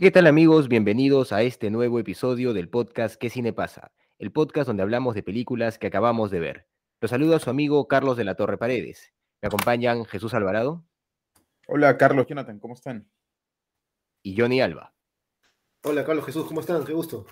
¿Qué tal amigos? Bienvenidos a este nuevo episodio del podcast ¿Qué cine pasa? El podcast donde hablamos de películas que acabamos de ver. Los saludo a su amigo Carlos de la Torre Paredes. Me acompañan Jesús Alvarado. Hola Carlos, Jonathan, ¿cómo están? Y Johnny Alba. Hola Carlos Jesús, ¿cómo están? Qué gusto.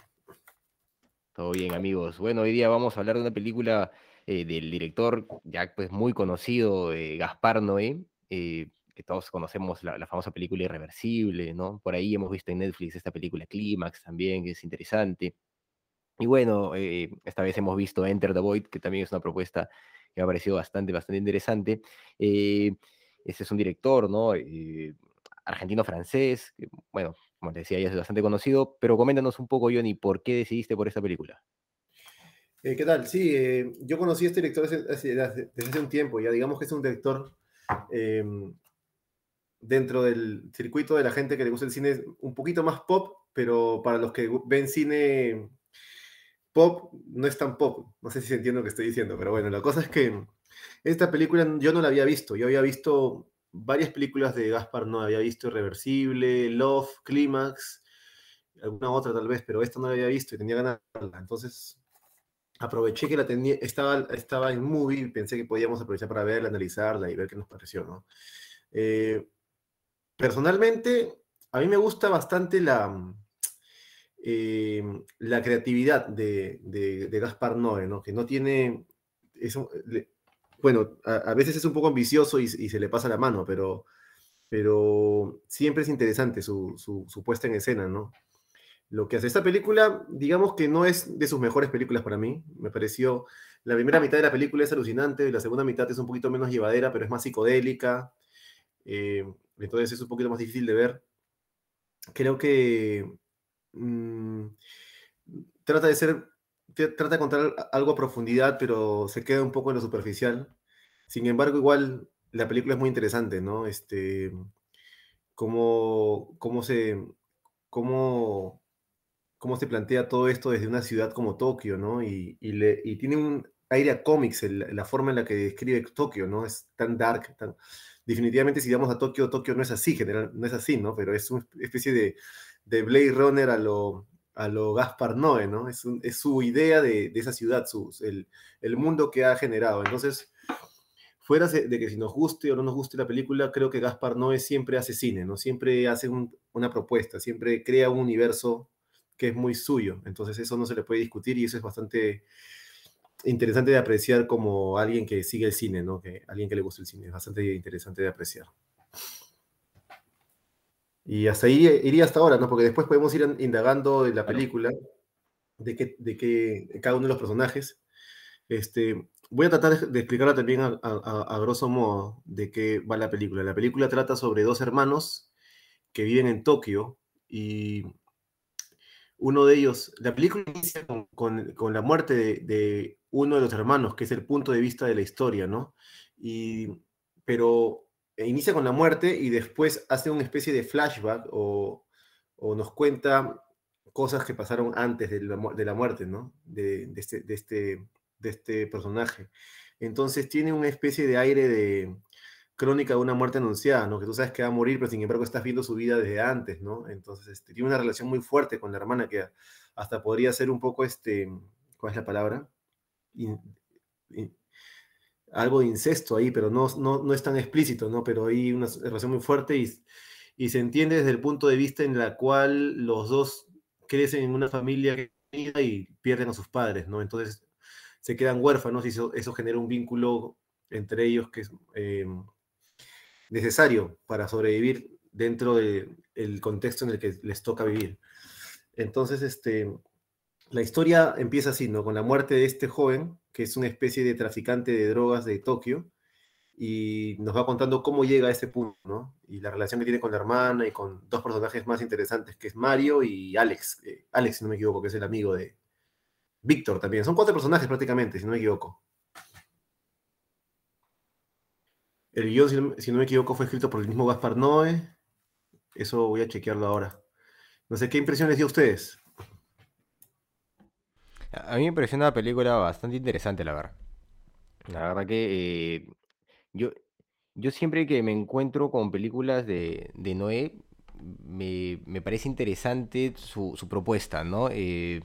Todo bien amigos. Bueno, hoy día vamos a hablar de una película eh, del director ya pues muy conocido, eh, Gaspar Noé, eh, que todos conocemos la, famosa película Irreversible, ¿no? Por ahí hemos visto en Netflix esta película Clímax también, que es interesante. Y bueno, eh, esta vez hemos visto Enter the Void, que también es una propuesta que me ha parecido bastante, bastante interesante. Eh, este es un director, ¿no? Eh, argentino-francés, bueno, como te decía, ya es bastante conocido, pero coméntanos un poco, Johnny, ¿por qué decidiste por esta película? Eh, ¿Qué tal? Sí, yo conocí a este director desde, hace un tiempo, ya digamos que es un director em, dentro del circuito de la gente que le gusta el cine un poquito más pop, pero para los que ven cine pop no es tan pop. No sé si se entiende lo que estoy diciendo, pero bueno, la cosa es que esta película yo no la había visto. Yo había visto varias películas de Gaspar, no había visto Irreversible, Love, Clímax, alguna otra tal vez, pero esta no la había visto y tenía ganas de. Entonces aproveché que la tenía, estaba, estaba en movie pensé que podíamos aprovechar para verla, analizarla y ver qué nos pareció, ¿no? Eh, personalmente, a mí me gusta bastante la, eh, la creatividad de, de, Gaspar Noé, ¿no? que no tiene... Eso, bueno, a, veces es un poco ambicioso y, y, se le pasa la mano, pero, pero siempre es interesante su, su, su, puesta en escena, ¿no? Lo que hace esta película, digamos que no es de sus mejores películas para mí. Me pareció, la primera mitad de la película es alucinante, la segunda mitad es un poquito menos llevadera, pero es más psicodélica. Eh, entonces es un poquito más difícil de ver. Creo que mmm, trata de ser, trata de contar algo a profundidad, pero se queda un poco en lo superficial. Sin embargo, igual la película es muy interesante, ¿no? Este, cómo, cómo se, cómo, cómo se plantea todo esto desde una ciudad como Tokio, ¿no? Y, y, le, y tiene un aire a cómics, la forma en la que describe Tokio, ¿no? Es tan dark, tan... Definitivamente si vamos a Tokio, Tokio no es así, general, no es así, ¿no? Pero es una especie de, de Blade Runner a lo, a lo Gaspar Noé, ¿no? Es, su idea de, de esa ciudad, su, el, el, mundo que ha generado. Entonces, fuera de que si nos guste o no nos guste la película, creo que Gaspar Noé siempre hace cine, ¿no? Siempre hace un, una propuesta, siempre crea un universo que es muy suyo. Entonces, eso no se le puede discutir y eso es bastante interesante de apreciar como alguien que sigue el cine, ¿no? Que alguien que le gusta el cine, es bastante interesante de apreciar. Y hasta ahí iría hasta ahora, ¿no? Porque después podemos ir indagando en la película de que, de que cada uno de los personajes. Este, voy a tratar de explicarla también a, a, a, grosso modo de qué va la película. La película trata sobre dos hermanos que viven en Tokio y uno de ellos, la película inicia con, la muerte de, uno de los hermanos, que es el punto de vista de la historia, ¿no? Y, pero inicia con la muerte y después hace una especie de flashback o, nos cuenta cosas que pasaron antes de la, muerte, ¿no? Este, este, de este personaje. Entonces tiene una especie de aire de crónica de una muerte anunciada, ¿no? Que tú sabes que va a morir, pero sin embargo estás viendo su vida desde antes, ¿no? Entonces este, tiene una relación muy fuerte con la hermana que hasta podría ser un poco, este, ¿cuál es la palabra? Algo de incesto ahí, pero no, no, no, es tan explícito, ¿no? Pero hay una relación muy fuerte y, y se entiende desde el punto de vista en la cual los dos crecen en una familia y pierden a sus padres, ¿no? Entonces se quedan huérfanos y eso, genera un vínculo entre ellos que es eh, necesario para sobrevivir dentro del de contexto en el que les toca vivir. Entonces, este, la historia empieza así, ¿no? Con la muerte de este joven, que es una especie de traficante de drogas de Tokio, y nos va contando cómo llega a ese punto, ¿no? Y la relación que tiene con la hermana y con dos personajes más interesantes, que es Mario y Alex. Eh, Alex, si no me equivoco, que es el amigo de Víctor también. Son cuatro personajes prácticamente, si no me equivoco. El guion, si no, me equivoco, fue escrito por el mismo Gaspar Noé. Eso voy a chequearlo ahora. No sé qué impresión les dio a ustedes. A mí me pareció una película bastante interesante, la verdad. La verdad que eh, yo, yo siempre que me encuentro con películas de, de Noé, me, me parece interesante su, su propuesta, ¿no? Eh,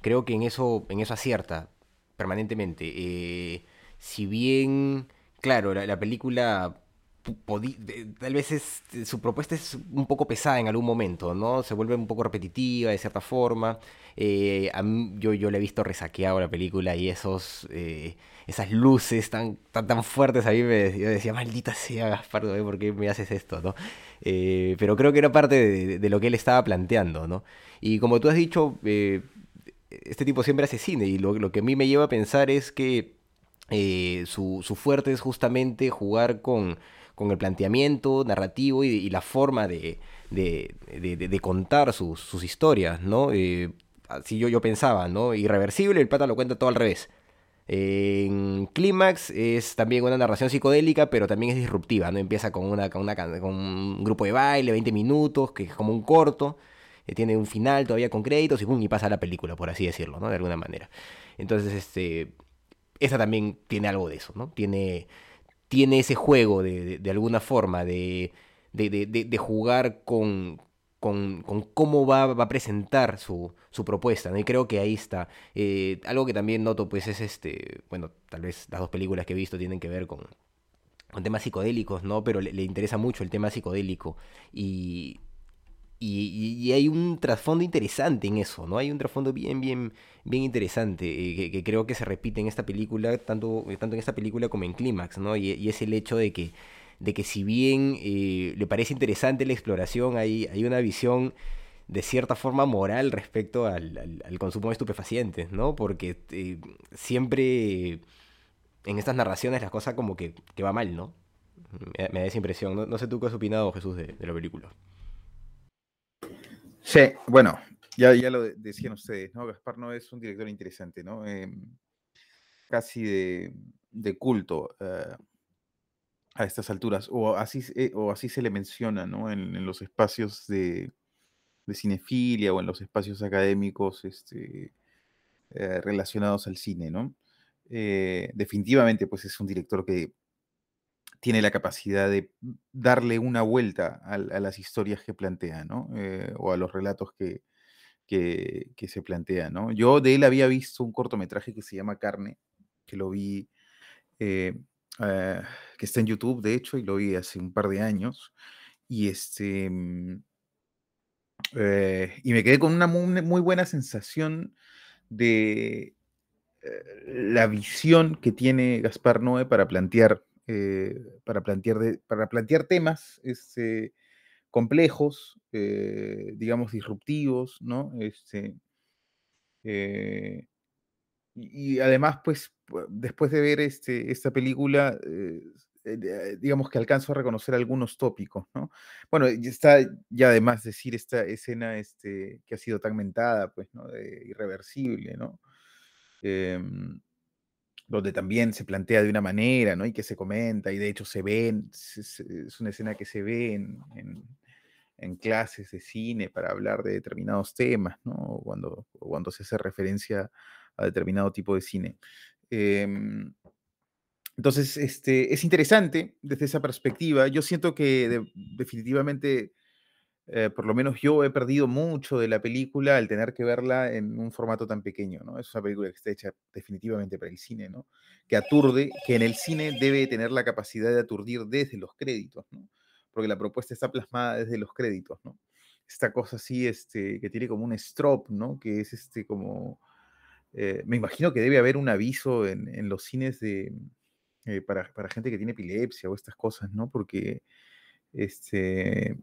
creo que en eso, en eso acierta permanentemente. Eh, si bien, claro, la, la película tal vez es, su propuesta es un poco pesada en algún momento, ¿no? Se vuelve un poco repetitiva de cierta forma. Eh, yo, yo la he visto resaqueado la película y esos, eh, esas luces tan, tan, tan fuertes a mí me, decía, maldita sea Gaspar, Noé, ¿por qué me haces esto, no? Eh, pero creo que era parte de, de lo que él estaba planteando, ¿no? Y como tú has dicho, este tipo siempre hace cine y lo que a mí me lleva a pensar es que eh, su, su fuerte es justamente jugar con, con el planteamiento narrativo y, la forma de, de- de- contar sus, sus historias, ¿no? Eh, así yo, yo pensaba, ¿no? Irreversible, el pata lo cuenta todo al revés. En Clímax es también una narración psicodélica, pero también es disruptiva, ¿no? Empieza con, una, con, una, con un grupo de baile, 20 minutos, que es como un corto, eh, tiene un final todavía con créditos y, pum, y pasa la película, por así decirlo, ¿no? De alguna manera. Entonces, este, esta también tiene algo de eso, ¿no? Tiene, tiene ese juego de, de- alguna forma de, de, de- de- de jugar con, con, con cómo va, va a presentar su, su propuesta, ¿no? Y creo que ahí está. Eh, algo que también noto, pues, es este, bueno, tal vez las dos películas que he visto tienen que ver con, con temas psicodélicos, ¿no? Pero le, le interesa mucho el tema psicodélico y, y, hay un trasfondo interesante en eso, ¿no? Hay un trasfondo bien, bien, bien interesante eh, que, creo que se repite en esta película, tanto, eh, tanto en esta película como en Clímax, ¿no? Y, es el hecho de que, de que si bien eh, le parece interesante la exploración, hay, hay una visión de cierta forma moral respecto al, consumo de estupefacientes, ¿no? Porque siempre en estas narraciones la cosa como que, que va mal, ¿no? Me, me da esa impresión. No, no sé tú qué has opinado, Jesús, de, de la película. Sí, bueno, ya, ya lo de- decían ustedes, ¿no? Gaspar no es un director interesante, ¿no? Em, casi de, de culto eh, a estas alturas, o así, eh, o así se le menciona, ¿no? En, en los espacios de, de cinefilia o en los espacios académicos este, eh, relacionados al cine, ¿no? Definitivamente, pues es un director que tiene la capacidad de darle una vuelta a, las historias que plantea, ¿no? Eh, o a los relatos que, que, se plantean, ¿no? Yo de él había visto un cortometraje que se llama Carne, que lo vi, eh, ah, que está en YouTube, de hecho, y lo vi hace un par de años, y este... mm, eh, y me quedé con una muy, muy buena sensación de eh, la visión que tiene Gaspar Noé para plantear, eh, para plantear, para plantear temas este, complejos, eh, digamos, disruptivos, ¿no? Este, eh, y, además, pues, pu- después de ver este, esta película, digamos que alcanzo a reconocer algunos tópicos, ¿no? Bueno, está ya además decir esta escena este, que ha sido tan mentada, pues, ¿no? Irreversible, ¿no? Donde también se plantea de una manera, ¿no? Y que se comenta, y de hecho se ven, es una escena que se ve en, en- clases de cine para hablar de determinados temas, ¿no? Cuando, cuando se hace referencia a determinado tipo de cine. Em, entonces, este, es interesante desde esa perspectiva. Yo siento que de- definitivamente, eh, por lo menos yo he perdido mucho de la película al tener que verla en un formato tan pequeño, ¿no? Es una película que está hecha definitivamente para el cine, ¿no? Que aturde, que en el cine debe tener la capacidad de aturdir desde los créditos, ¿no? Porque la propuesta está plasmada desde los créditos, ¿no? Esta cosa así, este, que tiene como un strop, ¿no? Que es este como... eh, me imagino que debe haber un aviso en, en los cines de, eh, para, para gente que tiene epilepsia o estas cosas, ¿no? Porque, este,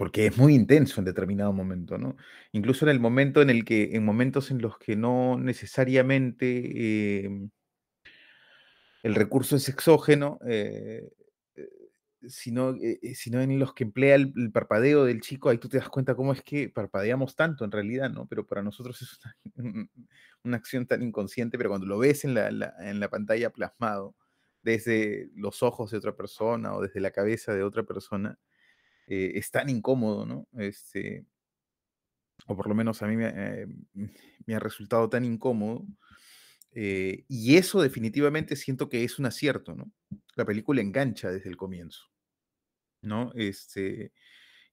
porque es muy intenso en determinado momento, ¿no? Incluso en el momento en el que, en momentos en los que no necesariamente, eh, el recurso es exógeno, eh, eh, sino, eh, sino en los que emplea el, parpadeo del chico, ahí tú te das cuenta cómo es que parpadeamos tanto en realidad, ¿no? Pero para nosotros es una, una acción tan inconsciente, pero cuando lo ves en la, la- en la pantalla plasmado, desde los ojos de otra persona o desde la cabeza de otra persona, eh, es tan incómodo, ¿no? Este, o por lo menos a mí me, eh, ha resultado tan incómodo. eh, y eso definitivamente siento que es un acierto, ¿no? La película engancha desde el comienzo, ¿no? Este,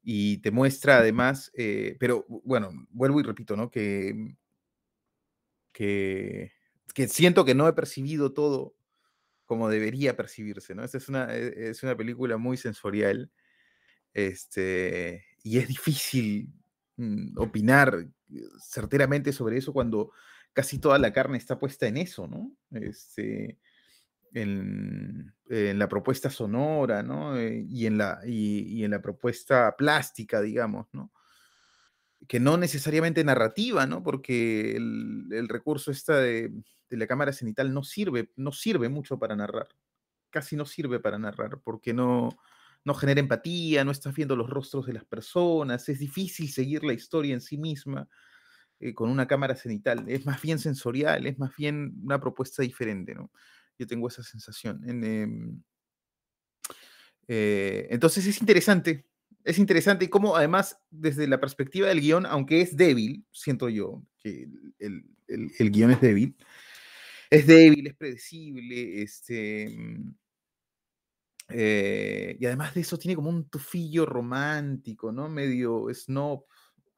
y te muestra además, pero bueno, vuelvo y repito, ¿no? Que, que, que siento que no he percibido todo como debería percibirse, ¿no? Esta es una, e- es una película muy sensorial, este, y es difícil mm, opinar eh, certeramente sobre eso cuando casi toda la carne está puesta en eso, ¿no? Este, en, en la propuesta sonora, ¿no? Eh, y, en la, y, en la propuesta plástica, digamos, ¿no? Que no necesariamente narrativa, ¿no? Porque el, el recurso esta de, de la cámara cenital no sirve, no sirve mucho para narrar. Casi no sirve para narrar, porque no, no genera empatía, no estás viendo los rostros de las personas, es difícil seguir la historia en sí misma eh, con una cámara cenital. Es más bien sensorial, es más bien una propuesta diferente, ¿no? Yo tengo esa sensación. En, em, eh, entonces es interesante, es interesante cómo además desde la perspectiva del guion, aunque es débil, siento yo que el- el guion es débil, es débil, es predecible, este, mm, eh, y además de eso tiene como un tufillo romántico, ¿no? Medio snob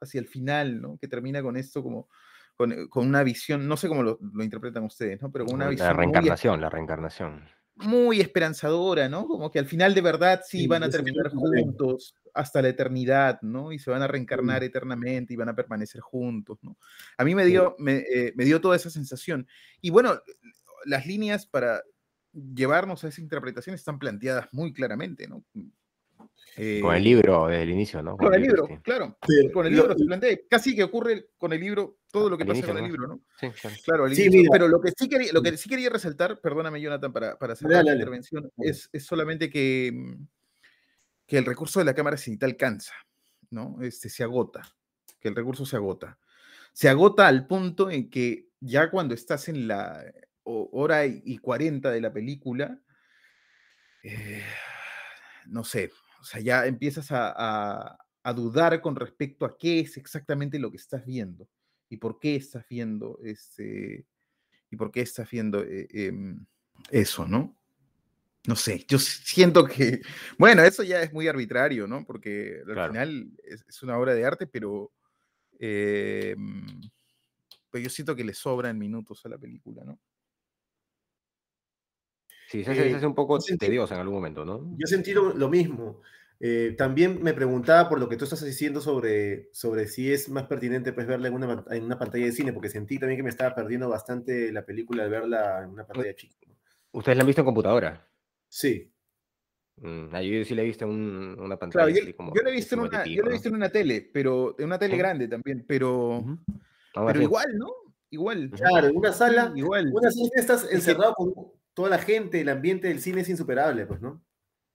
hacia el final, ¿no? Que termina con esto como con, eh, con una visión, no sé cómo lo, lo interpretan ustedes, ¿no? Pero con una La visión muy, reencarnación, la reencarnación. muy esperanzadora, ¿no? Como que al final de verdad sí Sí, van a terminar juntos hasta la eternidad, ¿no? Y se van a reencarnar eternamente y van a permanecer juntos, ¿no? A mí me Sí. dio, me, eh, me dio toda esa sensación. Y bueno, las líneas para llevarnos a esa interpretación están planteadas muy claramente, ¿no? Con el Eh, libro desde el inicio, ¿no? Con el libro, claro. Con el libro se plantea. Casi que ocurre con el libro todo lo que Al pasa inicio con el libro, ¿no? Sí, claro. Claro, al Sí, inicio, mira. pero lo que, sí quería, lo que sí quería resaltar, perdóname Jonathan, para, para cerrar Dale, la dale. intervención, es, es solamente que, mm, que el recurso de la cámara cenital cansa, ¿no? Este, se agota, que el recurso se agota. Se agota al punto en que ya cuando estás en la hora y 40 de la película, eh, no sé, o sea, ya empiezas a, a- a dudar con respecto a qué es exactamente lo que estás viendo y por qué estás viendo este y por qué estás viendo eh, em, eso, ¿no? No sé, yo siento que, bueno, eso ya es muy arbitrario, ¿no? Porque al Claro. final es, es una obra de arte, pero, em, pero yo siento que le sobran minutos a la película, ¿no? Sí, se hace, se Eh, hace un poco tediosa en algún momento, ¿no? Yo sentí lo, lo mismo. Eh, también me preguntaba por lo que tú estás diciendo sobre, sobre si es más pertinente pues, verla en una, en una pantalla de cine, porque sentí también que me estaba perdiendo bastante la película al verla en una pantalla chica. ¿Ustedes la han visto en computadora? Sí, Mm, ah, yo sí la he visto en un- una pantalla Claro, yo, como yo lo he de visto en 50 y una, yo lo he ¿no? visto en una tele, pero en una tele ¿Sí? grande también, pero, pero igual, ¿no? Igual. claro, en una sala, Sí, igual. una sala estás encerrado con toda la gente, el ambiente del cine es insuperable, pues, ¿no?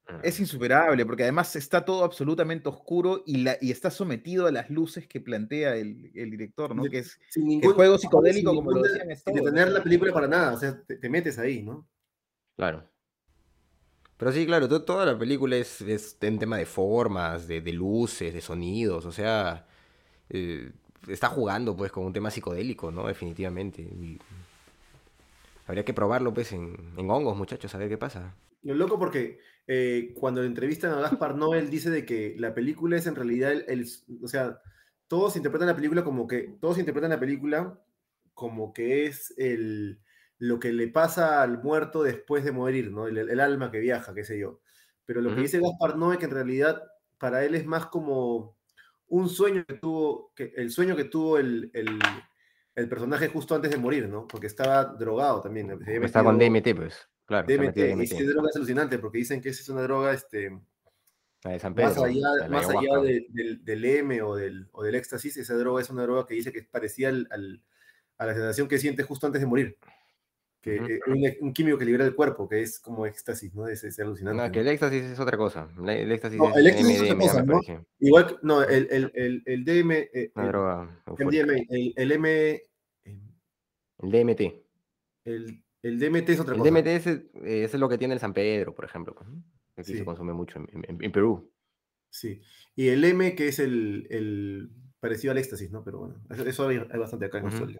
Ah, Es insuperable, porque además está todo absolutamente oscuro y, la, y está sometido a las luces que plantea el, el director, ¿no? De- Que es que ningún el juego sin psicodélico, como lo decían, es sin detener la película para nada, o sea, te, te metes ahí, ¿no? Claro. Pero sí, claro, to- toda la película es, es en tema de formas, de, de luces, de sonidos, o sea, eh, está jugando pues con un tema psicodélico, ¿no? Definitivamente. Y habría que probarlo pues en, en hongos, muchachos, a ver qué pasa. Lo loco porque eh, cuando le entrevistan a Gaspar Noel dice de que la película es en realidad el, el- o sea, todos interpretan la película como que, todos interpretan la película como que es el, lo que le pasa al muerto después de morir, ¿no? El, el alma que viaja, qué sé yo. Pero lo que dice Gaspar Noé que en realidad para él es más como un sueño que tuvo, que, el sueño que tuvo el, el, el personaje justo antes de morir, ¿no? Porque estaba drogado también. Está con metido DMT, pues. Claro, DMT, metido y DMT. esa droga es alucinante porque dicen que esa es una droga este, La de San más allá, más allá de- del, del M o del, o del éxtasis, esa droga es una droga que dice que es parecida al, al- a la sensación que siente justo antes de morir. Que eh, un, un químico que libera el cuerpo, que es como éxtasis, ¿no? Es, es alucinante. No, que el éxtasis es otra cosa. El éxtasis No, es el éxtasis es otra cosa, me ¿no? parece. Igual, que- no, el, el, el, el DM, eh, Una el droga. MDMA, el, el M, eh, El DMT. el, el DMT es otra El cosa. DMT es, eh, es lo que tiene el San Pedro, por ejemplo. pues, Aquí Sí. se consume mucho en, en- en Perú. Sí. Y el M, que es el, el parecido al éxtasis, ¿no? Pero bueno, eso, eso hay, hay bastante acá en Ujú. Australia.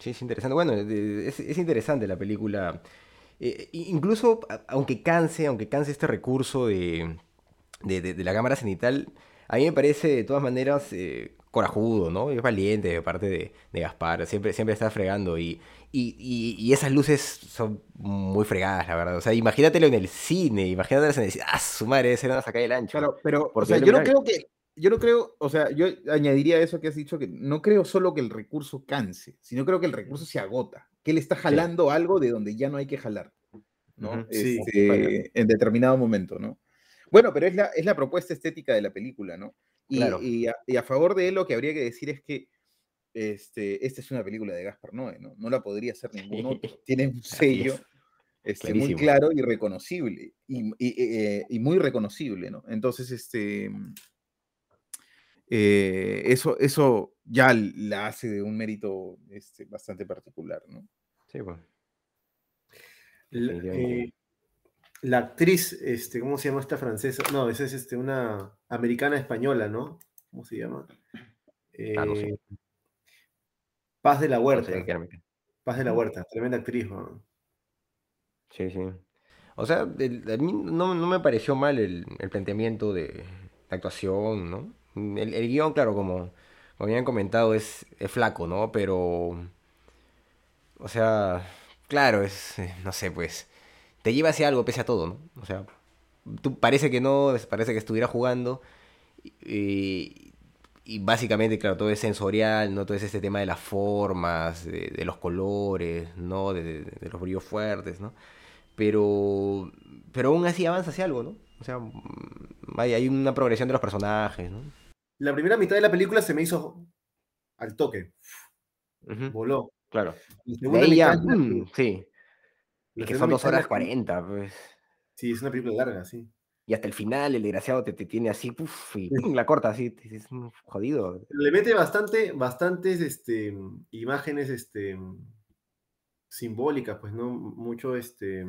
Sí, es interesante. Bueno, es, es interesante la película. Eh, incluso, aunque canse, aunque canse este recurso de, de, de- de la cámara cenital, a mí me parece de todas maneras eh, corajudo, ¿no? Es valiente de parte de, de Gaspar. Siempre, siempre está fregando y, y, y- y esas luces son muy fregadas, la verdad. O sea, imagínatelo en el cine, imagínatelas en el cine. ¡Ah, su madre! Se van a sacar el ancho. Claro, pero, Por o sea, yo no creo que, yo no creo, o sea, yo añadiría a eso que has dicho, que no creo solo que el recurso canse, sino creo que el recurso se agota, que él está jalando algo de donde ya no hay que jalar, ¿no? Sí, Este, vale. en determinado momento, ¿no? Bueno, pero es la, es la propuesta estética de la película, ¿no? Y, Claro. y a, y a favor de él lo que habría que decir es que este, esta es una película de Gaspar Noé, ¿no? No la podría hacer ningún otro. Tiene un sello es. este, muy claro y reconocible, y, y- eh, y muy reconocible, ¿no? Entonces, este, eh, eso, eso ya la hace de un mérito este, bastante particular, ¿no? Sí, pues. La, Definitivamente. eh, la actriz, este, ¿cómo se llama esta francesa? No, esa es este, una americana española, ¿no? ¿Cómo se llama? Ah, no sé. Eh, Paz de la No Huerta. sé. Paz de la Huerta, tremenda actriz, ¿no? Sí, sí. O sea, el- a mí no, no me pareció mal el, el planteamiento de la actuación, ¿no? El, el guion, claro, como, como habían comentado, es, es flaco, ¿no? Pero, o sea, claro, es, eh, no sé, pues, te lleva hacia algo pese a todo, ¿no? O sea, tú parece que no, parece que estuviera jugando y, y básicamente, claro, todo es sensorial, ¿no? Todo es este tema de las formas, de, los colores, ¿no? De, de- los brillos fuertes, ¿no? Pero, pero aún así avanza hacia algo, ¿no? O sea, hay, hay una progresión de los personajes, ¿no? La primera mitad de la película se me hizo al toque, voló. claro. La De segunda mitad mm, sí. la que son dos horas cuarenta, pues. Sí, es una película larga, sí. Y hasta el final el desgraciado te, te tiene así, puf, y pum, la corta así, es un jodido. Le mete bastante, bastantes este, imágenes este, simbólicas, pues, ¿no? Mucho, este,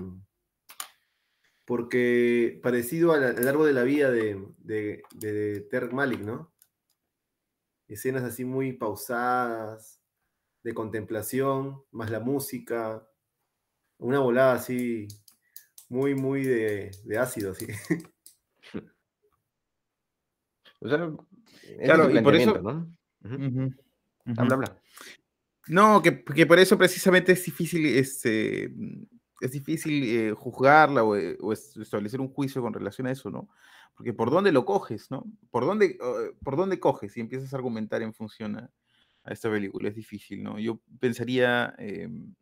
porque parecido al, al árbol de la vida de, de, de Terk Malik, ¿no? Escenas así muy pausadas, de contemplación, más la música, una volada así, muy, muy de, de ácido, así. O sea, Claro, y por eso- ¿no? Habla, habla. No, que, que por eso precisamente es difícil, este, es difícil eh, juzgarla o, eh, o es- establecer un juicio con relación a eso, ¿no? Porque por dónde lo coges, ¿no? ¿Por dónde, eh, por dónde coges y empiezas a argumentar en función a, esta película? Es difícil, ¿no? Yo pensaría, em,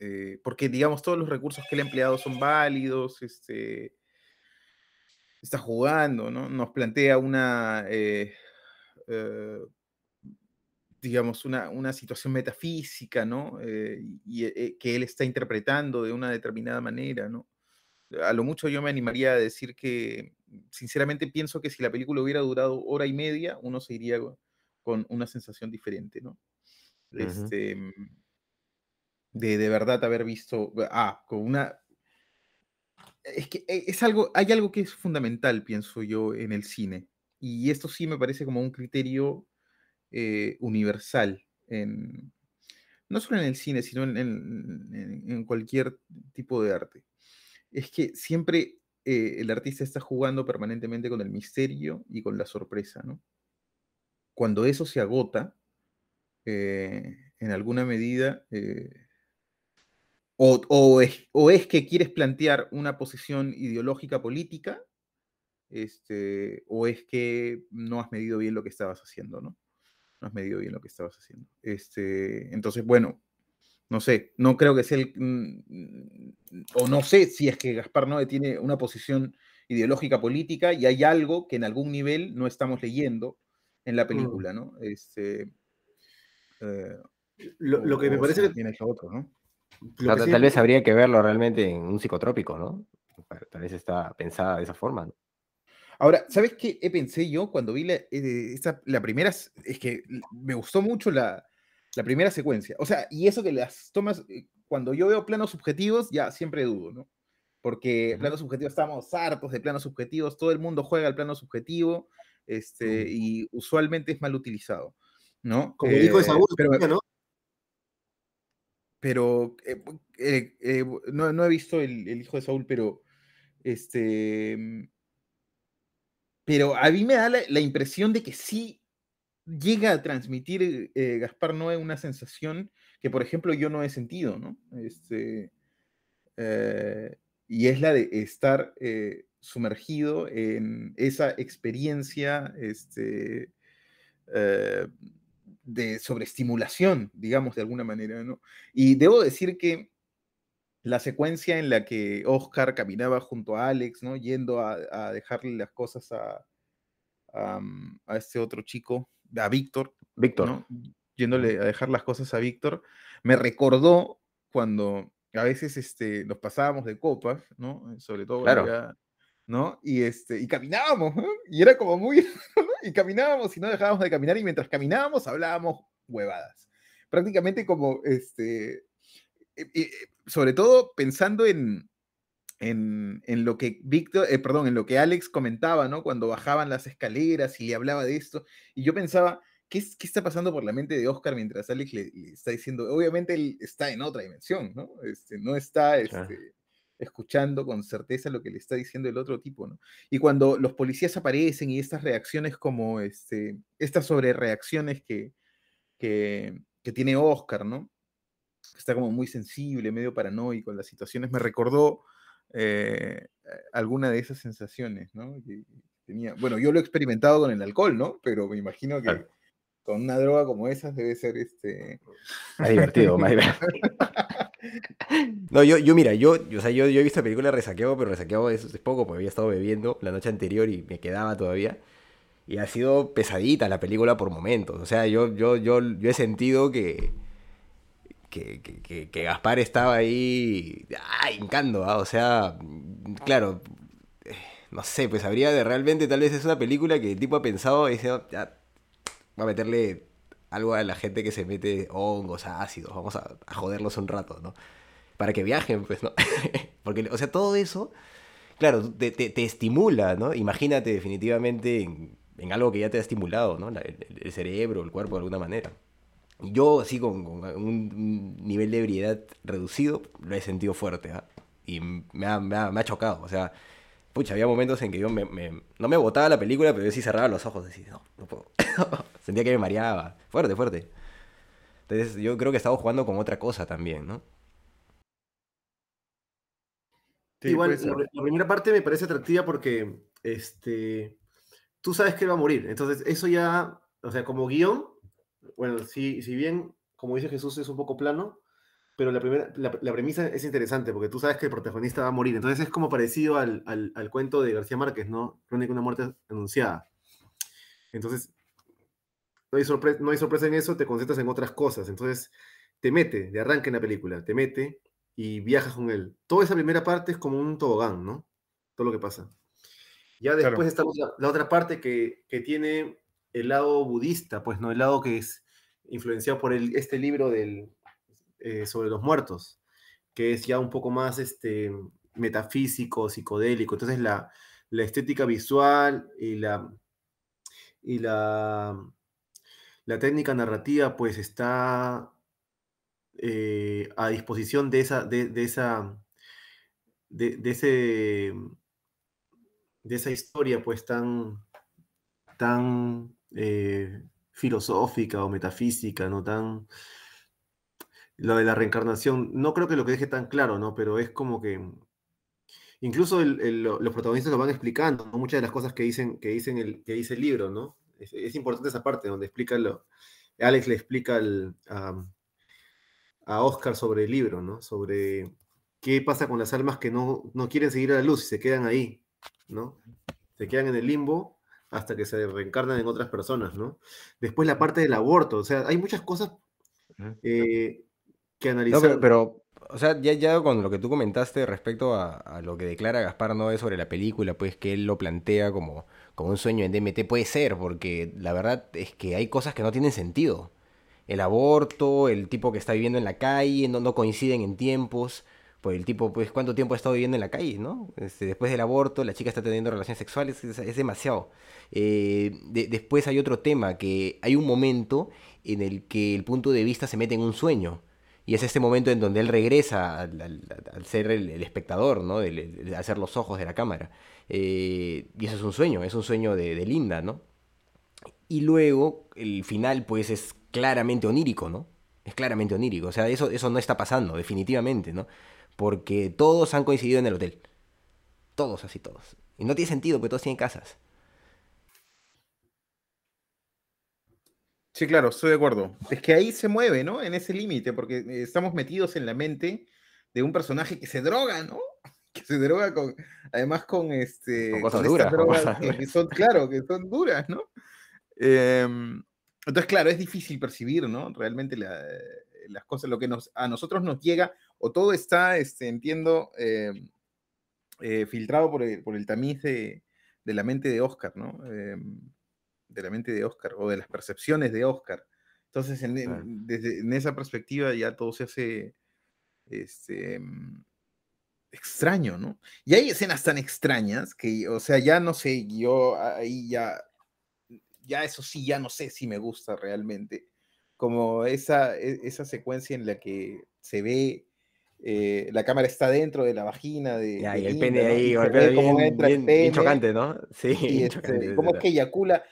eh, porque digamos todos los recursos que él ha empleado son válidos, este, está jugando, ¿no? Nos plantea una, eh, digamos, una, una situación metafísica, ¿no? Y que él está interpretando de una determinada manera, ¿no? A lo mucho yo me animaría a decir que, sinceramente, pienso que si la película hubiera durado hora y media, uno se iría co- con una sensación diferente, ¿no? Este, mm, de, de verdad haber visto, ah, con una... Es que eh, es algo, hay algo que es fundamental, pienso yo, en el cine. Y esto sí me parece como un criterio eh, universal, en, no solo en el cine, sino en- en cualquier tipo de arte. Es que siempre eh, el artista está jugando permanentemente con el misterio y con la sorpresa, ¿no? Cuando eso se agota, eh, en alguna medida, eh, o, es, o es que quieres plantear una posición ideológica política, este, o es que no has medido bien lo que estabas haciendo, ¿no? No has medido bien lo que estabas haciendo. Este, entonces, bueno, no sé, no creo que sea el, mm, o no sé si es que Gaspar Noé tiene una posición ideológica política y hay algo que en algún nivel no estamos leyendo en la película, ¿no? Este, eh, Lo, lo que me parece que, tiene otro, ¿no? lo que Tal, sí- tal vez habría que verlo realmente en un psicotrópico, ¿no? Tal vez está pensada de esa forma, ¿no? Ahora, ¿sabes qué he pensé yo cuando vi la, eh, esta- la primera? Es que me gustó mucho la, la primera secuencia. O sea, y eso que las tomas, eh, cuando yo veo planos subjetivos, ya siempre dudo, ¿no? Porque Ujú. planos subjetivos estamos hartos de planos subjetivos, todo el mundo juega al plano subjetivo, este, y usualmente es mal utilizado, ¿no? como dijo de Eh, Saúl, pero me- ¿no? pero eh, eh, no, no he visto el, el hijo de Saúl, pero este, mm, pero a mí me da la, la impresión de que sí llega a transmitir eh, Gaspar Noé una sensación que, por ejemplo, yo no he sentido, ¿no? Este, eh, y es la de estar eh, sumergido en esa experiencia este, de sobreestimulación, digamos, de alguna manera, ¿no? Y debo decir que la secuencia en la que Oscar caminaba junto a Alex, ¿no? Yendo a, a dejarle las cosas a, a, a este otro chico, a Víctor, Víctor. ¿no? Yéndole a dejar las cosas a Víctor, me recordó cuando a veces este, nos pasábamos de copas, ¿no? Sobre todo Claro. ¿no? Y, este, y caminábamos, ¿no? Y era como muy, y caminábamos y no dejábamos de caminar y mientras caminábamos hablábamos huevadas. Prácticamente como, este, eh, eh, sobre todo pensando en, en, en lo que Víctor, eh, perdón, en lo que Alex comentaba, ¿no? Cuando bajaban las escaleras y le hablaba de esto. Y yo pensaba, ¿qué, qué está pasando por la mente de Oscar mientras Alex le, le está diciendo? Obviamente él está en otra dimensión, ¿no? Este, no está este, escuchando con certeza lo que le está diciendo el otro tipo, ¿no? Y cuando los policías aparecen y estas reacciones como, este, estas sobrereacciones que, que, que tiene Oscar, ¿no? está como muy sensible, medio paranoico en las situaciones, me recordó eh, alguna de esas sensaciones, ¿no? Que tenía. Bueno, yo lo he experimentado con el alcohol, ¿no? Pero me imagino que con una droga como esas debe ser este. Más divertido, más divertido. No, yo, yo mira, yo, yo, o sea, yo, yo he visto la película Resaqueado, pero Resaqueado es, es poco porque había estado bebiendo la noche anterior y me quedaba todavía. Y ha sido pesadita la película por momentos. O sea, yo, yo, yo, yo he sentido que, que, que, que- Gaspar estaba ahí ah, hincando, ¿ah? O sea, claro, eh, no sé, pues habría de realmente, tal vez es una película que el tipo ha pensado, y dice, "Oh, ya, voy a meterle algo a la gente que se mete hongos, ácidos, vamos a, joderlos un rato, ¿no? Para que viajen, pues, ¿no? Porque, o sea, todo eso, claro, te, te- estimula, ¿no? Imagínate definitivamente en, en algo que ya te ha estimulado, ¿no? El cerebro, el cuerpo de alguna manera. Yo, así, con, con un, nivel de ebriedad reducido, lo he sentido fuerte, ¿ah? Y me ha, me ha- me ha chocado, o sea, pucha, había momentos en que yo me, me- no me botaba la película, pero yo sí cerraba los ojos, decía, no, no puedo. Sentía que me mareaba, fuerte, fuerte. Entonces, yo creo que estaba jugando con otra cosa también, ¿no? Sí, Igual, la, la primera parte me parece atractiva porque este, tú sabes que él va a morir. Entonces, eso ya, o sea, como guion, bueno, si, si bien, como dice Jesús, es un poco plano, pero la, primera, la, la premisa es interesante porque tú sabes que el protagonista va a morir. Entonces, es como parecido al, al, al cuento de García Márquez, ¿no? Crónica una muerte anunciada. Entonces, no hay, sorpre- no hay sorpresa en eso, te concentras en otras cosas. Entonces, te mete, de arranque en la película, te mete y viajas con él. Toda esa primera parte es como un tobogán, ¿no? Todo lo que pasa. Ya Claro. después está la, la otra parte que, que tiene el lado budista, pues, ¿no? El lado que es influenciado por este libro del, eh, sobre los muertos, que es ya un poco más este, metafísico, psicodélico. Entonces, la, la estética visual y la, y la, la técnica narrativa, pues, está eh, a disposición de esa, de, esa, de ese, de esa historia, pues tan, tan eh, filosófica o metafísica, no tan lo de la reencarnación. No creo que lo que deje tan claro, ¿no? Pero es como que incluso los protagonistas lo van explicando, ¿no? muchas de las cosas que dicen, que dicen el, que dice el libro, ¿no? Es, importante esa parte donde explica lo, Alex le explica a, a Oscar sobre el libro, ¿no? Sobre qué pasa con las almas que no, no quieren seguir a la luz y se quedan ahí, ¿no? Se quedan en el limbo hasta que se reencarnan en otras personas, ¿no? Después la parte del aborto, o sea, hay muchas cosas eh, que No, analizar. pero, pero, o sea, ya, ya con lo que tú comentaste respecto a, a lo que declara Gaspar Noé sobre la película, pues que él lo plantea como, como un sueño en DMT, puede ser, porque la verdad es que hay cosas que no tienen sentido. El aborto, el tipo que está viviendo en la calle, no, no coinciden en tiempos. Pues el tipo, pues, ¿cuánto tiempo ha estado viviendo en la calle, no? Este, después del aborto, la chica está teniendo relaciones sexuales, es, demasiado. Eh, de- después hay otro tema, que hay un momento en el que el punto de vista se mete en un sueño. Y es este momento en donde él regresa al, ser el, espectador, ¿no? El, el- al ser los ojos de la cámara. Eh, y eso es un sueño, es un sueño de, de Linda, ¿no? Y luego el final, pues, es claramente onírico, ¿no? Es claramente onírico. O sea, eso, eso no está pasando, definitivamente, ¿no? Porque todos han coincidido en el hotel. Todos, así todos. Y no tiene sentido, porque todos tienen casas. Sí, claro, estoy de acuerdo. Es que ahí se mueve, ¿no? En ese límite, porque eh, estamos metidos en la mente de un personaje que se droga, ¿no? Que se droga con, además con este. Con cosas duras, con drogas cosas que, duras. que son, claro, que son duras, ¿no? Em, entonces, claro, es difícil percibir, ¿no? Realmente la- las cosas, lo que nos, a nosotros nos llega, o todo está, este, entiendo, em, eh, filtrado por el, por el tamiz de, de la mente de Oscar, ¿no? Em, de la mente de Oscar o de las percepciones de Oscar. Entonces, en, desde en esa perspectiva ya todo se hace este, mm, extraño, ¿no? Y hay escenas tan extrañas que, o sea, ya no sé, yo ahí ya, ya eso sí, ya no sé si me gusta realmente. Como esa, e- esa secuencia en la que se ve, eh, la cámara está dentro de la vagina de, Ya, de y el pene ¿no? Ahí golpea bien, entra el bien, bien pene, chocante, ¿no? Sí, y este, chocante. cómo es que eyacula.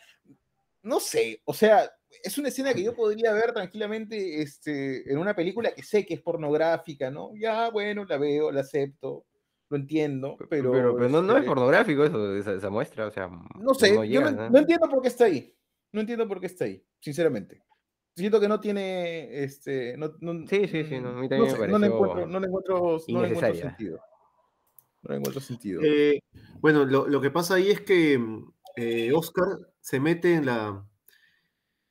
No sé, o sea, es una escena que yo podría ver tranquilamente este, en una película que sé que es pornográfica, ¿no? Ya, bueno, la veo, la acepto, lo entiendo, pero... Pero, pero no, no es este, pornográfico eso, esa, esa muestra, o sea, No sé, no yo llega, no, ¿no? no entiendo por qué está ahí. No entiendo por qué está ahí, sinceramente. Siento que no tiene, este, no, no- Sí, sí, sí, no, a mí no me no le encuentro, no le encuentro, no le encuentro sentido. No le encuentro sentido. Eh, bueno, lo, lo que pasa ahí es que eh, Oscar se mete en la.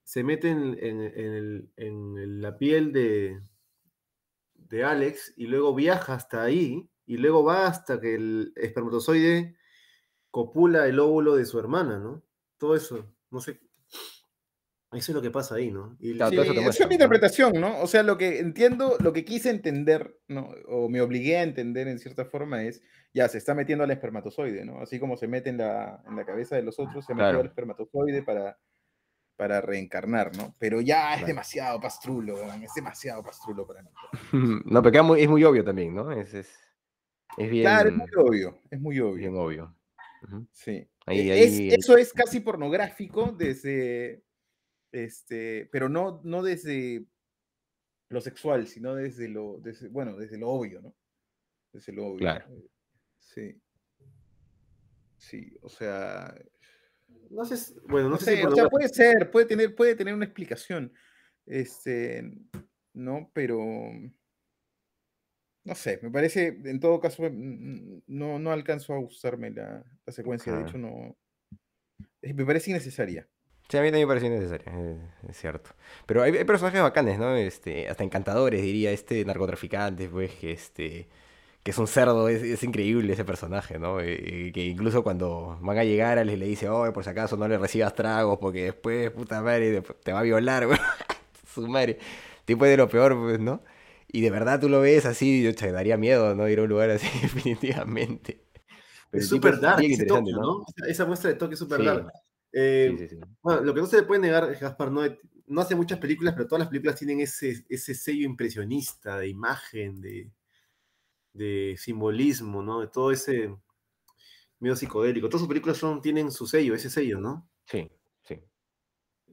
Se mete en, en- en el- en la piel de, de Alex y luego viaja hasta ahí y luego va hasta que el espermatozoide copula el óvulo de su hermana, ¿no? Todo eso, no sé. Eso es lo que pasa ahí, ¿no? Y Claro, Sí, eso esa muestra, es mi ¿no? interpretación, ¿no? O sea, lo que entiendo, lo que quise entender, ¿no? O me obligué a entender en cierta forma es, ya, se está metiendo al espermatozoide, ¿no? Así como se mete en la, en la cabeza de los otros, se ha metido Claro. al espermatozoide para, para reencarnar, ¿no? Pero ya es Claro. demasiado pastrulo, es demasiado pastrulo para mí. No, pero muy- es muy obvio también, ¿no? Es, es, es bien, Claro, es muy obvio, es muy obvio. bien obvio. Sí. Ahí- E- es- ahí- Eso es casi pornográfico desde, este, pero no, no desde lo sexual, sino desde lo, desde, bueno, desde lo obvio, ¿no? Desde lo obvio. Claro. eh, Sí. Sí, o sea, No sé, bueno, no, no sé, sé, si o sea, puede ser, puede tener, puede tener una explicación, este, ¿no? Pero, no sé, me parece, en todo caso, mm, no, no alcanzo a gustarme la, la secuencia, de hecho, no, eh, me parece innecesaria. Sí, a mí también me pareció innecesario, eh, es cierto. Pero hay, hay personajes bacanes, ¿no? Este, hasta encantadores, diría, este narcotraficante, pues, que este, que es un cerdo, es, es increíble ese personaje, ¿no? Eh, que incluso cuando van a llegar, a él le dice, oh, por si acaso no le recibas tragos, porque después, puta madre, te va a violar, güey. Su madre. Tipo de lo peor, pues, ¿no? Y de verdad tú lo ves así, yo te daría miedo, ¿no? Ir a un lugar así, definitivamente. Pero Es súper dark. Esa- Esa muestra de Tokio es súper Sí. dark. Eh, Sí, sí, sí. Bueno, lo que no se le puede negar es Gaspar Noé no hace muchas películas, pero todas las películas tienen ese, ese sello impresionista de imagen, de, de simbolismo, ¿no? De todo ese medio psicodélico. Todas sus películas son, tienen su sello, ese sello, ¿no? Sí, sí.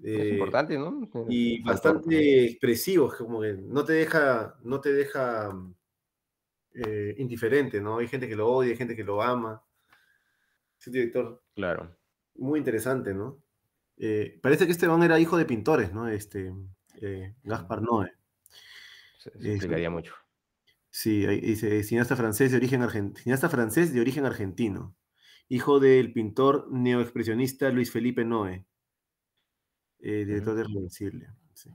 Es Eh, importante, ¿no? y Es bastante expresivo, como que no te deja, no te deja eh, indiferente, ¿no? Hay gente que lo odia, hay gente que lo ama. Es un director Claro. Muy interesante, ¿no? Eh, parece que este man era hijo de pintores, ¿no? Este, eh, Gaspar Noé. Se, se explicaría mucho. Sí, dice cineasta francés de origen argentino, cineasta francés de origen argentino, hijo del pintor neoexpresionista Luis Felipe Noé, eh, director de Reversible. sí.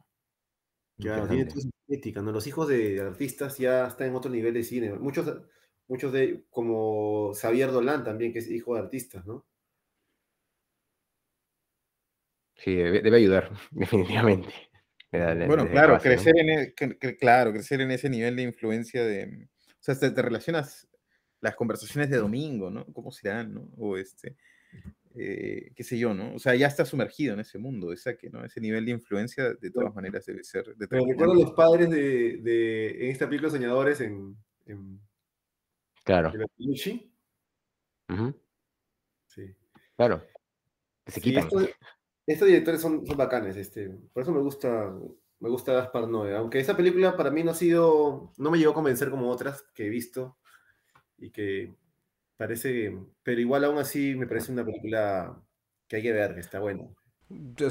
Claro, tiene toda estética, ¿no? Los hijos de artistas ya están en otro nivel de cine. Muchos, muchos de, como Xavier Dolan también, que es hijo de artistas, ¿no? Sí, debe, debe ayudar, definitivamente. Bueno, claro, base, ¿no? crecer en, e- que- claro, crecer en ese nivel de influencia de, o sea, te, te relacionas las conversaciones de domingo, ¿no? ¿Cómo serán, no? O este, eh, qué sé yo, ¿no? O sea, ya está sumergido en ese mundo, esa que, ¿no? Ese nivel de influencia, de todas maneras, debe ser Pero determinante. recuerdo los padres de, de en esta película Soñadores en, en, Claro, en Sí. claro. Que se Sí, quitan. Estos directores son, son bacanes, este, por eso me gusta, me gusta Gaspar Noé, aunque esa película para mí no ha sido, no me llegó a convencer como otras que he visto y que parece, pero igual aún así me parece una película que hay que ver, que está buena.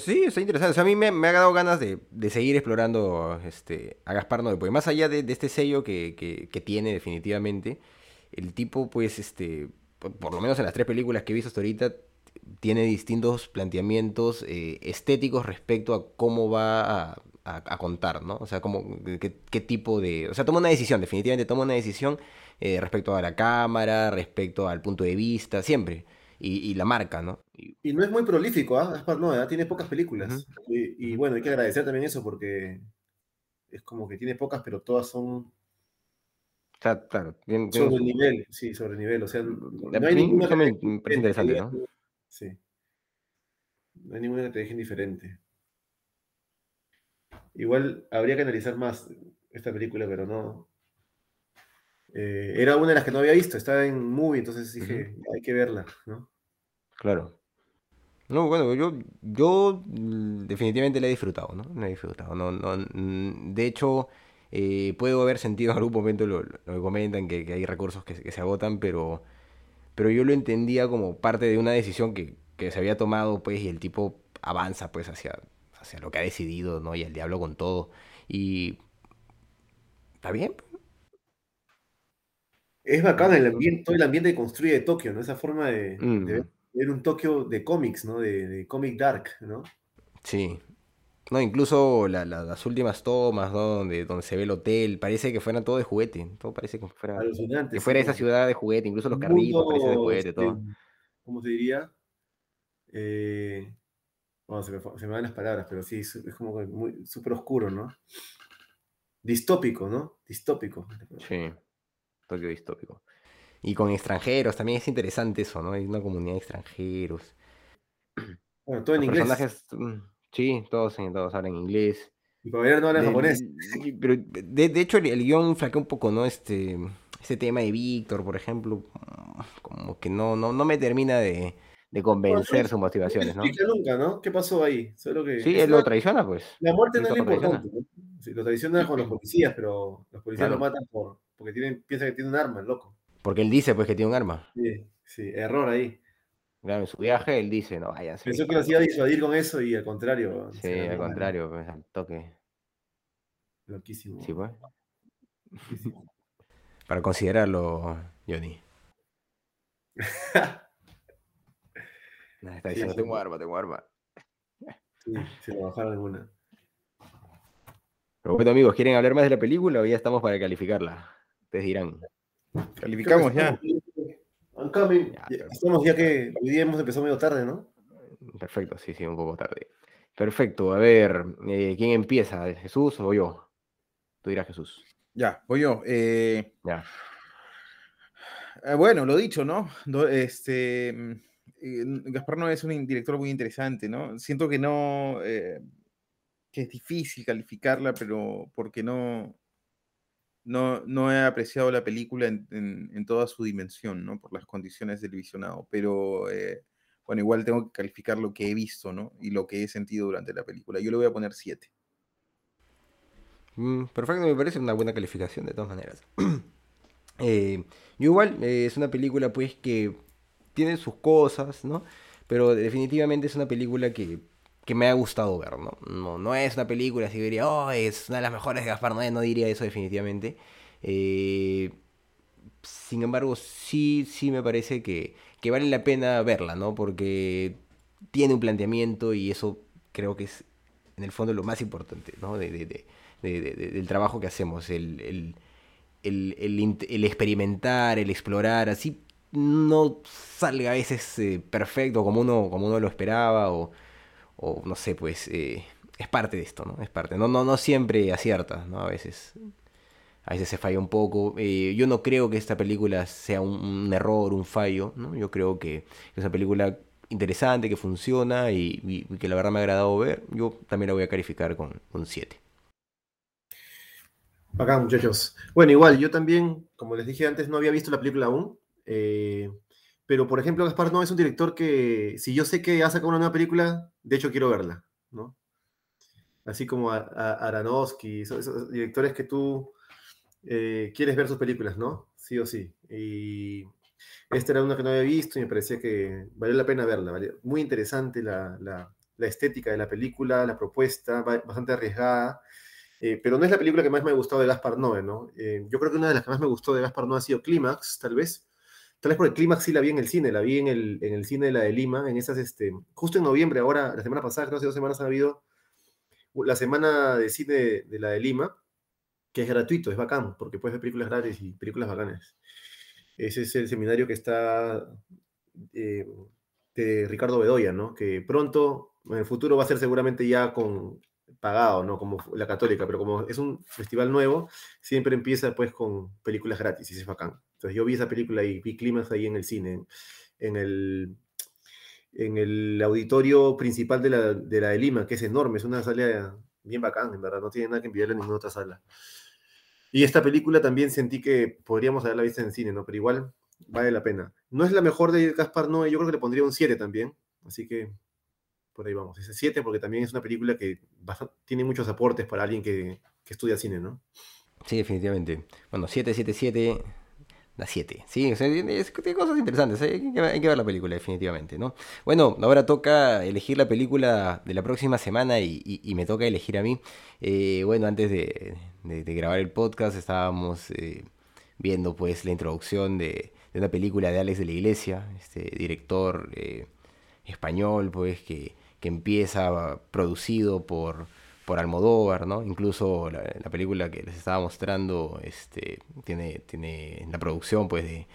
Sí, está interesante. A mí me, me ha dado ganas de, de seguir explorando este, a Gaspar Noé, porque más allá de, de este sello que, que- que tiene definitivamente, el tipo, pues, este, por, por lo menos en las tres películas que he visto hasta ahorita, tiene distintos planteamientos eh, estéticos respecto a cómo va a, a- a contar, ¿no? O sea, cómo, qué, qué tipo de... O sea, toma una decisión, definitivamente toma una decisión eh, respecto a la cámara, respecto al punto de vista, siempre. Y, y la marca, ¿no? Y- no es muy prolífico, ¿ah? Noé, ¿ah? tiene pocas películas. y, y bueno, hay que agradecer también eso porque es como que tiene pocas, pero todas son claro, tiene sobre su- nivel, sí, sobre nivel, o sea, no no hay ninguna me- parece interesante, ¿no? Sí. No hay ninguna que te deje indiferente. Igual habría que analizar más esta película, pero no. Eh, era una de las que no había visto, estaba en movie, entonces dije, hay que verla, ¿no? Claro. No, bueno, yo, yo definitivamente la he disfrutado, ¿no? La he disfrutado. No, no, mm, de hecho, eh, puedo haber sentido en algún momento lo, lo que comentan, que, que hay recursos que se agotan, pero, pero yo lo entendía como parte de una decisión que, que se había tomado, pues, y el tipo avanza, pues, hacia, hacia lo que ha decidido, ¿no? Y el diablo con todo. Y... ¿Está bien? Es bacán el ambiente, todo el ambiente que construye Tokio, ¿no? Esa forma de, de Mm, ver, ver un Tokio de cómics, ¿no? De, de comic dark, ¿no? sí. No, incluso la- la- las últimas tomas, ¿no? Donde, donde se ve el hotel, parece que fuera todo de juguete. Todo parece que fuera... Que sí, fuera esa ciudad de juguete, incluso los carritos parecen de juguete, este, todo. ¿Cómo se diría? Eh, bueno, se me, fue- se me van las palabras, pero sí, es, como muy súper oscuro, ¿no? Distópico, ¿no? Distópico. Sí, Tokio distópico. Y con extranjeros, también es interesante eso, ¿no? Hay una comunidad de extranjeros. Bueno, todo en Los inglés. Sí, todos, en- todos hablan inglés. Y ver no hablan De- japonés. Pero de, de hecho el, el guion flaquea un poco, ¿no? Este, este tema de Víctor, por ejemplo, como que no, no, no me termina de, de convencer sus motivaciones, ¿no? nunca, ¿no? ¿Qué pasó ahí? Solo que. Sí, él lo traiciona, pues. la muerte no es lo importante. ¿no? Sí, lo traiciona con los policías, pero los policías lo matan por, porque tienen, piensan que tiene un arma, el loco. Porque él dice, pues, que tiene un arma. Sí, sí, error ahí. Claro, en su viaje él dice, no, váyanse. Pensó que los iba a disuadir con eso y al contrario. Sí, al contrario, pues, al toque. Loquísimo. Sí, pues. loquísimo. Para considerarlo, Johnny. Está Sí, diciendo, sí. tengo arma, tengo arma. Sí, se lo bajaron en una. Pero bueno, amigos, ¿quieren hablar más de la película o ya estamos para calificarla? Ustedes dirán. Calificamos ya. Ya, pero- Estamos ya que hoy día hemos empezado medio tarde, ¿no? Perfecto, sí, sí, un poco tarde. Perfecto, a ver, eh, ¿quién empieza? ¿Jesús o yo? Tú dirás Jesús. Ya, voy yo. Eh, Ya. eh, bueno, lo dicho, ¿no? Este, mm, eh, Gaspar no es un director muy interesante, ¿no? Siento que no, eh, que es difícil calificarla, pero porque no, no, no he apreciado la película en, en- toda su dimensión, ¿no? Por las condiciones del visionado. Pero, eh, bueno, igual tengo que calificar lo que he visto, ¿no? Y lo que he sentido durante la película. Yo le voy a poner 7. Mm, perfecto, me parece una buena calificación de todas maneras. Eh, yo igual, eh, es una película pues que tiene sus cosas, ¿no? Pero definitivamente es una película que, que me ha gustado ver, ¿no? No, no es una película que diría, oh, es una de las mejores de Gaspar Noé, no diría eso definitivamente. Eh, sin embargo, sí, sí me parece que, que vale la pena verla, ¿no? Porque tiene un planteamiento y eso creo que es en el fondo lo más importante, ¿no? De, de- de- del trabajo que hacemos, el, el, experimentar, el explorar, así no salga a veces eh, perfecto como uno, como uno lo esperaba o, o no sé, pues eh, es parte de esto, ¿no? Es parte. No, no, no siempre acierta, ¿no? A veces a veces se falla un poco. Eh, yo no creo que esta película sea un, error, un fallo, ¿no? Yo creo que es una película interesante, que funciona y, que la verdad me ha agradado ver. Yo también la voy a calificar con un 7. Acá, muchachos. Bueno, igual, yo también, como les dije antes, no había visto la película aún. Eh, pero, por ejemplo, Gaspar no es un director que, si yo sé que ha sacado una nueva película, de hecho quiero verla, ¿no? Así como a, Aronofsky, esos directores que tú eh, quieres ver sus películas, ¿no? Sí o sí. Y esta era una que no había visto y me parecía que valía la pena verla. Muy interesante la, la, estética de la película, la propuesta, bastante arriesgada. Eh, pero no es la película que más me ha gustado de Gaspar Noé, ¿no? Eh, yo creo que una de las que más me gustó de Gaspar Noé ha sido Clímax, tal vez. Tal vez porque Clímax sí la vi en el cine, la vi en el, en el cine de la de Lima, en esas, este, justo en noviembre, ahora, la semana pasada, creo hace dos semanas ha habido la semana de cine de la de Lima, que es gratuito, es bacán, porque puedes ver películas gratis y películas bacanas. Ese es el seminario que está eh, de Ricardo Bedoya, ¿no? Que pronto, en el futuro va a ser seguramente ya con pagado, ¿no? Como la católica, pero como es un festival nuevo, siempre empieza pues con películas gratis y es bacán. Entonces yo vi esa película y vi climas ahí en el cine, en, el, en el auditorio principal de la, de la de Lima, que es enorme, es una sala bien bacán, en verdad, no tiene nada que enviarle a ninguna otra sala. Y esta película también sentí que podríamos haberla visto en cine, ¿no? Pero igual vale la pena. No es la mejor de Gaspar Noé, yo creo que le pondría un 7 también. Así que por ahí vamos. Ese 7 porque también es una película que tiene muchos aportes para alguien que, que estudia cine, ¿no? Sí, definitivamente. Bueno, 777 la 7. Sí, tiene, cosas interesantes. ¿eh? Hay, que, ver la película, definitivamente, ¿no? Bueno, ahora toca elegir la película de la próxima semana y, me toca elegir a mí. Eh, bueno, antes de, grabar el podcast estábamos eh, viendo pues la introducción de, una película de Alex de la Iglesia, este director español, pues, que, que empieza producido por por Almodóvar, ¿no? Incluso la, película que les estaba mostrando este, tiene, tiene la producción pues, de,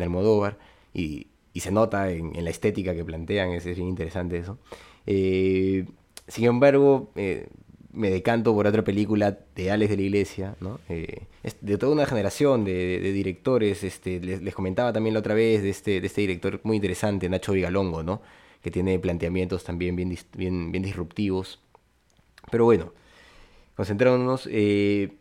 Almodóvar y, se nota en, la estética que plantean, es, bien interesante eso. Eh, sin embargo, eh, me decanto por otra película de Alex de la Iglesia, ¿no? Eh, de toda una generación de, directores, este, les, comentaba también la otra vez de este, de este director muy interesante, Nacho Vigalongo, ¿no? que tiene planteamientos también bien, bien, bien disruptivos. Pero bueno, concentrándonos, eh,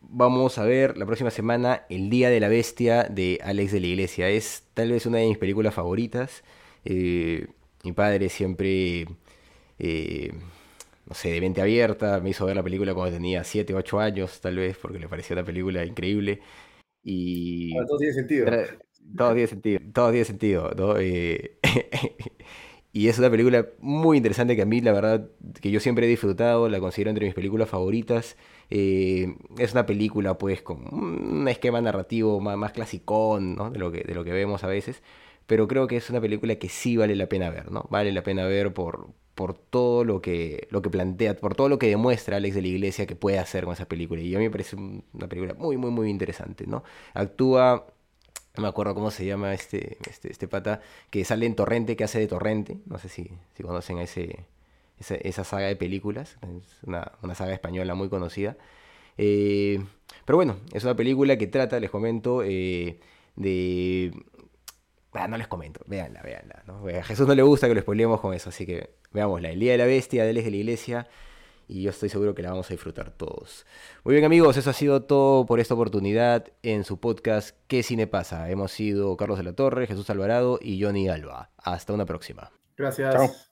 vamos a ver la próxima semana El Día de la Bestia de Alex de la Iglesia. Es tal vez una de mis películas favoritas. Eh, mi padre siempre, eh, no sé, de mente abierta, me hizo ver la película cuando tenía 7 o 8 años, tal vez, porque le parecía una película increíble. Y... todo tiene sentido. Todo tiene sentido, todo tiene sentido. ¿no? Y es una película muy interesante que a mí, la verdad, que yo siempre he disfrutado, la considero entre mis películas favoritas. Eh, es una película, pues, con un esquema narrativo más, más clasicón, ¿no? De lo, que, de lo que vemos a veces. Pero creo que es una película que sí vale la pena ver, ¿no? Vale la pena ver por, por todo lo que, lo que plantea, por todo lo que demuestra Alex de la Iglesia que puede hacer con esa película. Y a mí me parece una película muy, muy, muy interesante, ¿no? Actúa no me acuerdo cómo se llama este, este, este, pata, que sale en Torrente, que hace de Torrente, no sé si, si conocen ese, esa, saga de películas, es una, saga española muy conocida. Eh, pero bueno, es una película que trata, les comento, eh, de... Ah, no les comento, véanla, véanla. A Jesús no le gusta que lo spoilemos con eso, así que veámosla. El Día de la Bestia, de de la Iglesia, y yo estoy seguro que la vamos a disfrutar todos. Muy bien amigos, eso ha sido todo por esta oportunidad en su podcast ¿Qué cine pasa? Hemos sido Carlos de la Torre, Jesús Alvarado y Johnny Alba. Hasta una próxima. Gracias.